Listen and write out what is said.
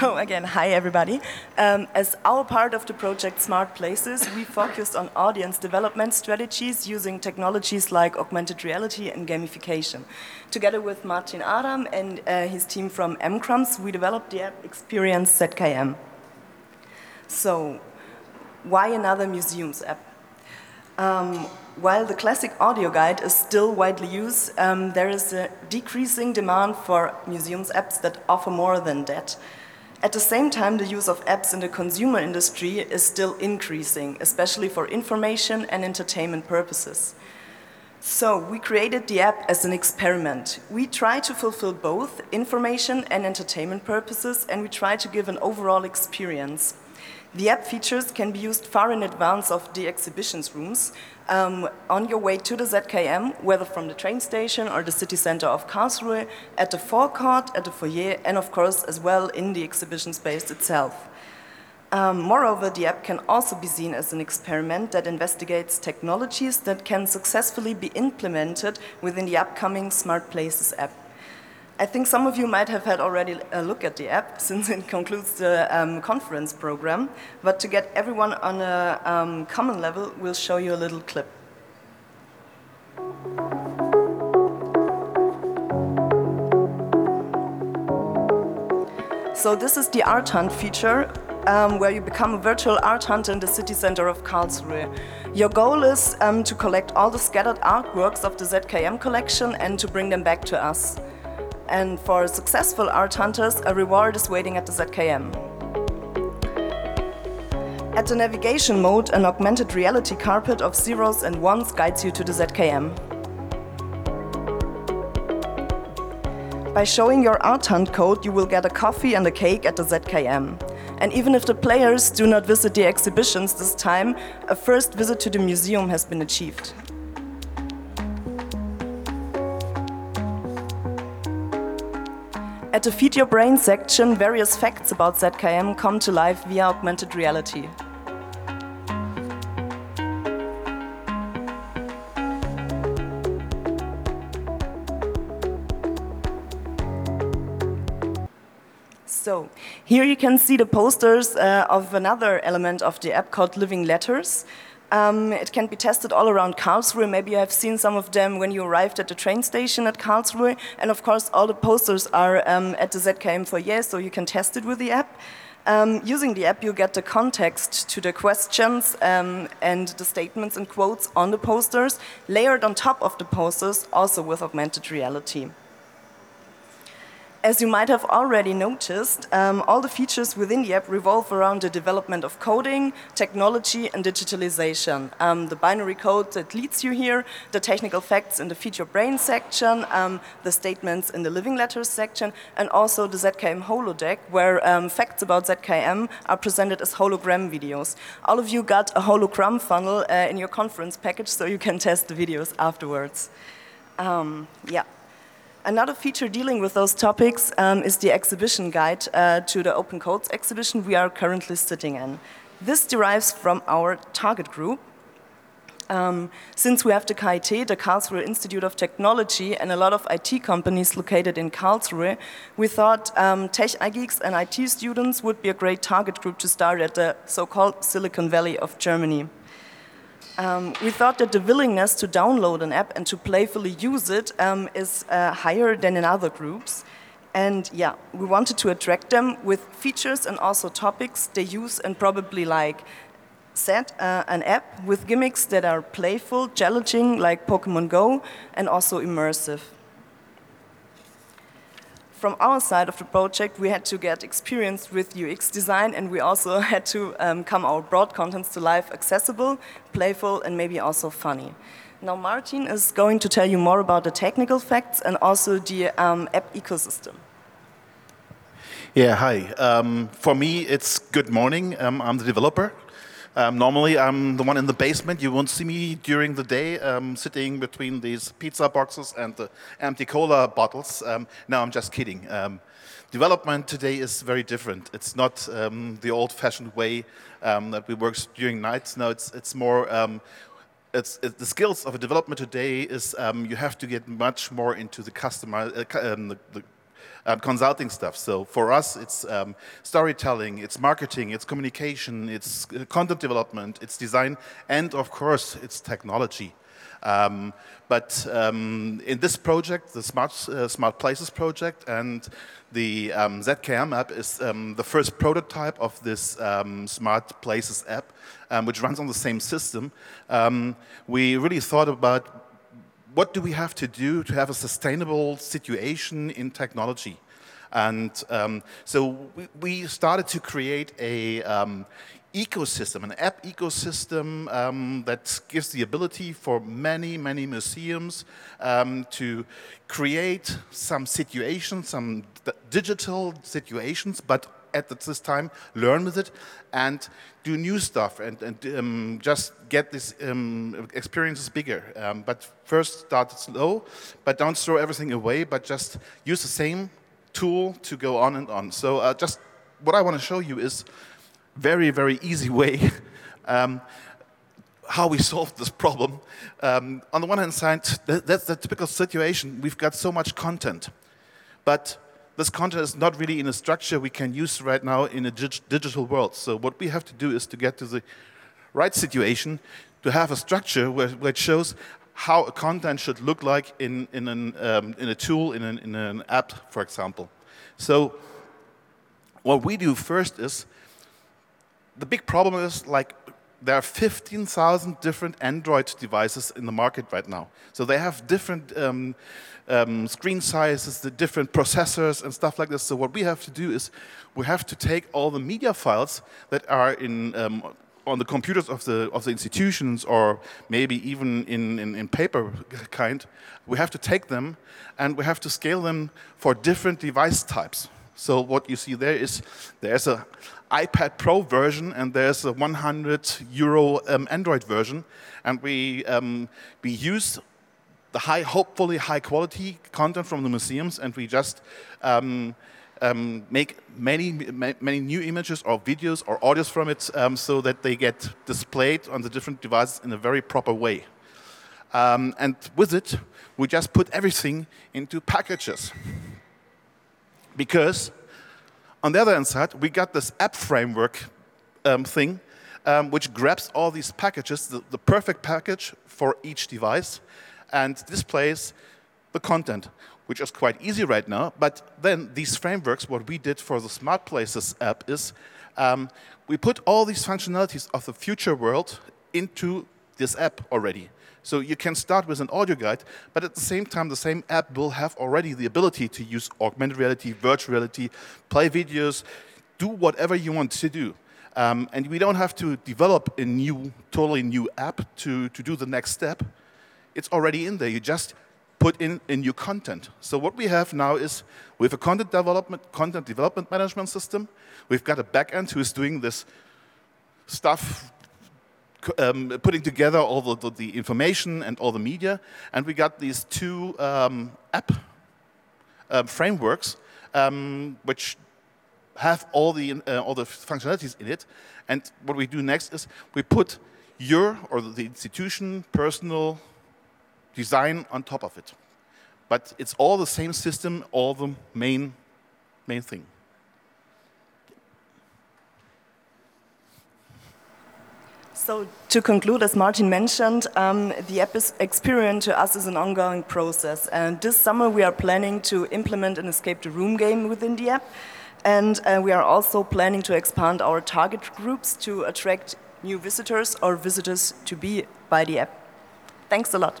So again, hi everybody. Um, as our part of the project Smart Places, we focused on audience development strategies using technologies like augmented reality and gamification. Together with Martin Adam and uh, his team from MCRUMS, we developed the app Experience ZKM. So, why another museums app? Um, while the classic audio guide is still widely used, um, there is a decreasing demand for museums apps that offer more than that. At the same time, the use of apps in the consumer industry is still increasing, especially for information and entertainment purposes. So, we created the app as an experiment. We try to fulfill both information and entertainment purposes, and we try to give an overall experience. The app features can be used far in advance of the exhibitions rooms um, on your way to the ZKM, whether from the train station or the city center of Karlsruhe, at the forecourt, at the foyer, and of course as well in the exhibition space itself. Um, moreover, the app can also be seen as an experiment that investigates technologies that can successfully be implemented within the upcoming Smart Places app. I think some of you might have had already a look at the app since it concludes the um, conference program, but to get everyone on a um, common level, we'll show you a little clip. So this is the Art Hunt feature, um, where you become a virtual art hunter in the city center of Karlsruhe. Your goal is um, to collect all the scattered artworks of the ZKM collection and to bring them back to us. And for successful art hunters, a reward is waiting at the ZKM. At the navigation mode, an augmented reality carpet of zeros and ones guides you to the ZKM. By showing your art hunt code, you will get a coffee and a cake at the ZKM. And even if the players do not visit the exhibitions this time, a first visit to the museum has been achieved. At the Feed Your Brain section, various facts about ZKM come to life via augmented reality. So, here you can see the posters uh, of another element of the app called Living Letters. Um, it can be tested all around Karlsruhe. Maybe you have seen some of them when you arrived at the train station at Karlsruhe. And of course, all the posters are um, at the ZKM foyer, so you can test it with the app. Um, using the app, you get the context to the questions um, and the statements and quotes on the posters, layered on top of the posters, also with augmented reality. As you might have already noticed, um, all the features within the app revolve around the development of coding, technology, and digitalization. Um, the binary code that leads you here, the technical facts in the Feed Your Brain section, um, the statements in the Living Letters section, and also the ZKM holodeck, where um, facts about ZKM are presented as hologram videos. All of you got a hologram funnel uh, in your conference package, so you can test the videos afterwards. Um, yeah. Another feature dealing with those topics um, is the exhibition guide uh, to the Open Codes exhibition we are currently sitting in. This derives from our target group. Um, since we have the KIT, the Karlsruhe Institute of Technology, and a lot of IT companies located in Karlsruhe, we thought um, tech geeks and IT students would be a great target group to start at the so-called Silicon Valley of Germany. Um, we thought that the willingness to download an app and to playfully use it um, is uh, higher than in other groups. And yeah, we wanted to attract them with features and also topics they use and probably like set uh, an app with gimmicks that are playful, challenging, like Pokemon Go, and also immersive from our side of the project, we had to get experience with UX design, and we also had to um, come our broad contents to life accessible, playful, and maybe also funny. Now, Martin is going to tell you more about the technical facts and also the um, app ecosystem. Yeah, hi. Um, for me, it's good morning. Um, I'm the developer. Um, normally, I'm the one in the basement. You won't see me during the day um, sitting between these pizza boxes and the empty cola bottles. Um, no, I'm just kidding. Um, development today is very different. It's not um, the old-fashioned way um, that we work during nights. No, it's, it's more it's, the skills of a development today is you have to get much more into the customer, uh, the, the, um, consulting stuff. So for us, it's um, storytelling, it's marketing, it's communication, it's uh, content development, it's design, and of course, it's technology. Um, but um, in this project, the Smart, uh, Smart Places project, and the um, ZKM app is um, the first prototype of this um, Smart Places app, which runs on the same system. we really thought about what do we have to do to have a sustainable situation in technology? And um, so we, we, started to create a um, ecosystem, an app ecosystem um, that gives the ability for many, many museums um, to create some situations, some digital situations, but at this time learn with it and do new stuff and, and um, just get these um, experiences bigger. Um, but first start slow, but don't throw everything away, but just use the same tool to go on and on. So uh, just what I want to show you is very, very easy way um, how we solved this problem. Um, on the one hand side, that's the typical situation. We've got so much content, but this content is not really in a structure we can use right now in a dig digital world. So what we have to do is to get to the right situation to have a structure where, where it shows how a content should look like in, in, an, um, in a tool, in an, in an app, for example. So what we do first is, the big problem is like there are 15,000 different Android devices in the market right now. So they have different um, um, screen sizes, the different processors and stuff like this. So what we have to do is we have to take all the media files that are in um, on the computers of the of the institutions or maybe even in, in, in paper kind, we have to take them and we have to scale them for different device types. So what you see there is there's a iPad Pro version and there's a 100 euro um, Android version, and we um, we use the high, hopefully high quality content from the museums, and we just um, um, make many, many new images or videos or audios from it um, so that they get displayed on the different devices in a very proper way. Um, and with it, we just put everything into packages. Because on the other hand side, we got this app framework um, thing, um, which grabs all these packages, the, the perfect package for each device, and displays the content, which is quite easy right now. But then these frameworks, what we did for the Smart Places app is um, we put all these functionalities of the future world into this app already. So you can start with an audio guide, but at the same time, the same app will have already the ability to use augmented reality, virtual reality, play videos, do whatever you want to do. Um, and we don't have to develop a new, totally new app to, to do the next step it's already in there. You just put in, a new content. So what we have now is we have a content development, content development management system. We've got a backend who is doing this stuff, um, putting together all the, the, information and all the media. And we got these two um, app um, frameworks um, which have all the, uh, all the functionalities in it. And what we do next is we put your or the institution personal design on top of it. But it's all the same system, all the main, main thing. So to conclude, as Martin mentioned, um, the app experience to us is an ongoing process. And this summer we are planning to implement an escape the room game within the app. And uh, we are also planning to expand our target groups to attract new visitors or visitors to be by the app. Thanks a lot.